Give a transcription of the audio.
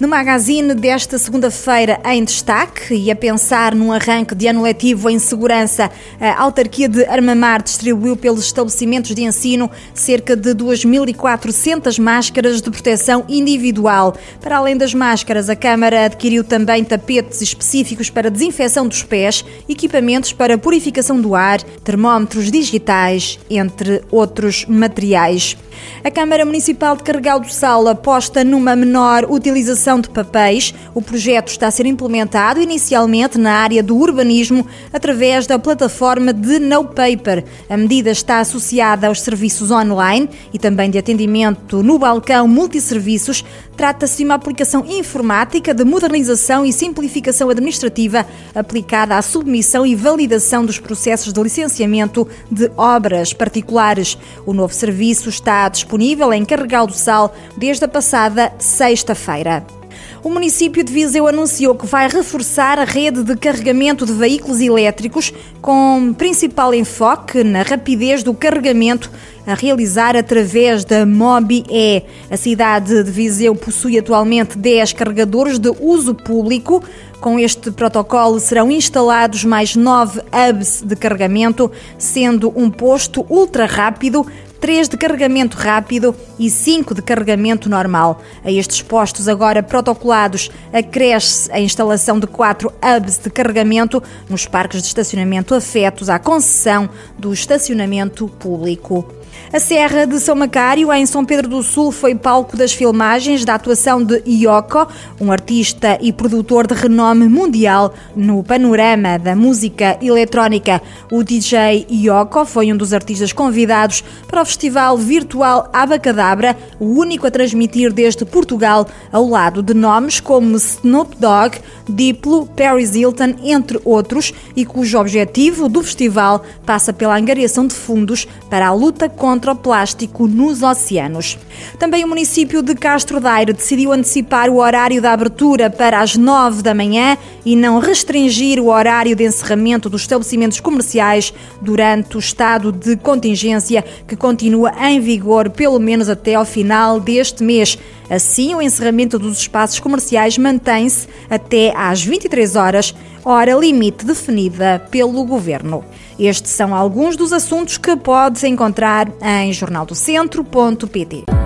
No magazine desta segunda-feira em destaque e a pensar num arranque de ano letivo em segurança, a autarquia de Armamar distribuiu pelos estabelecimentos de ensino cerca de 2.400 máscaras de proteção individual. Para além das máscaras, a Câmara adquiriu também tapetes específicos para desinfecção dos pés, equipamentos para purificação do ar, termómetros digitais, entre outros materiais. A Câmara Municipal de Carregal do Sal aposta numa menor utilização de papéis. O projeto está a ser implementado inicialmente na área do urbanismo através da plataforma de No Paper. A medida está associada aos serviços online e também de atendimento no balcão multisserviços. Trata-se de uma aplicação informática de modernização e simplificação administrativa aplicada à submissão e validação dos processos de licenciamento de obras particulares. O novo serviço está disponível em Carregal do Sal desde a passada sexta-feira. O município de Viseu anunciou que vai reforçar a rede de carregamento de veículos elétricos, com principal enfoque na rapidez do carregamento a realizar através da MobiE. A cidade de Viseu possui atualmente 10 carregadores de uso público. Com este protocolo serão instalados mais nove hubs de carregamento, sendo um posto ultra rápido 3 de carregamento rápido e 5 de carregamento normal. A estes postos agora protocolados acresce a instalação de 4 hubs de carregamento nos parques de estacionamento afetos à concessão do estacionamento público. A Serra de São Macário, em São Pedro do Sul, foi palco das filmagens da atuação de Ioko, um artista e produtor de renome mundial no panorama da música eletrónica. O DJ Ioko foi um dos artistas convidados para o festival virtual Abacadabra, o único a transmitir desde Portugal, ao lado de nomes como Snoop Dogg, Diplo, Paris Hilton, entre outros, e cujo objetivo do festival passa pela angariação de fundos para a luta contra contra o plástico nos oceanos. Também o município de Castro Daire decidiu antecipar o horário da abertura para as 9 da manhã e não restringir o horário de encerramento dos estabelecimentos comerciais durante o estado de contingência que continua em vigor pelo menos até ao final deste mês. Assim, o encerramento dos espaços comerciais mantém-se até às 23 horas, hora limite definida pelo governo. Estes são alguns dos assuntos que podes encontrar em jornaldocentro.pt.